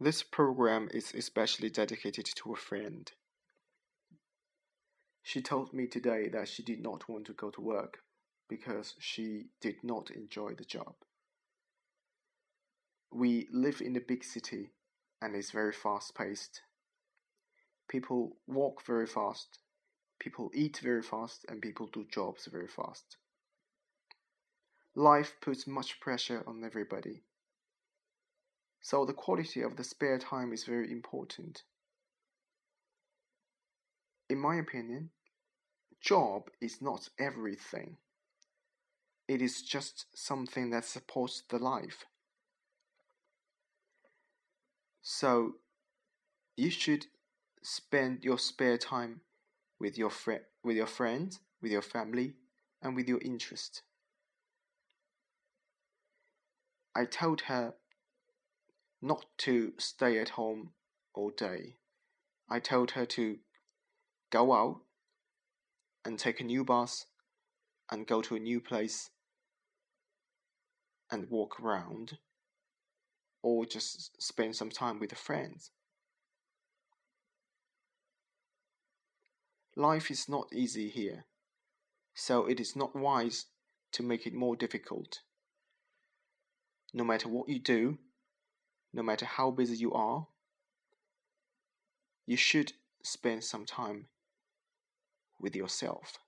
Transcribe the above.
This program is especially dedicated to a friend. She told me today that she did not want to go to work because she did not enjoy the job. We live in a big city and it's very fast paced. People walk very fast, people eat very fast, and people do jobs very fast. Life puts much pressure on everybody. So the quality of the spare time is very important. In my opinion, job is not everything. It is just something that supports the life. So you should spend your spare time with your friend with your friends, with your family, and with your interest. I told her not to stay at home all day. I told her to go out and take a new bus and go to a new place and walk around or just spend some time with friends. Life is not easy here, so it is not wise to make it more difficult. No matter what you do, no matter how busy you are, you should spend some time with yourself.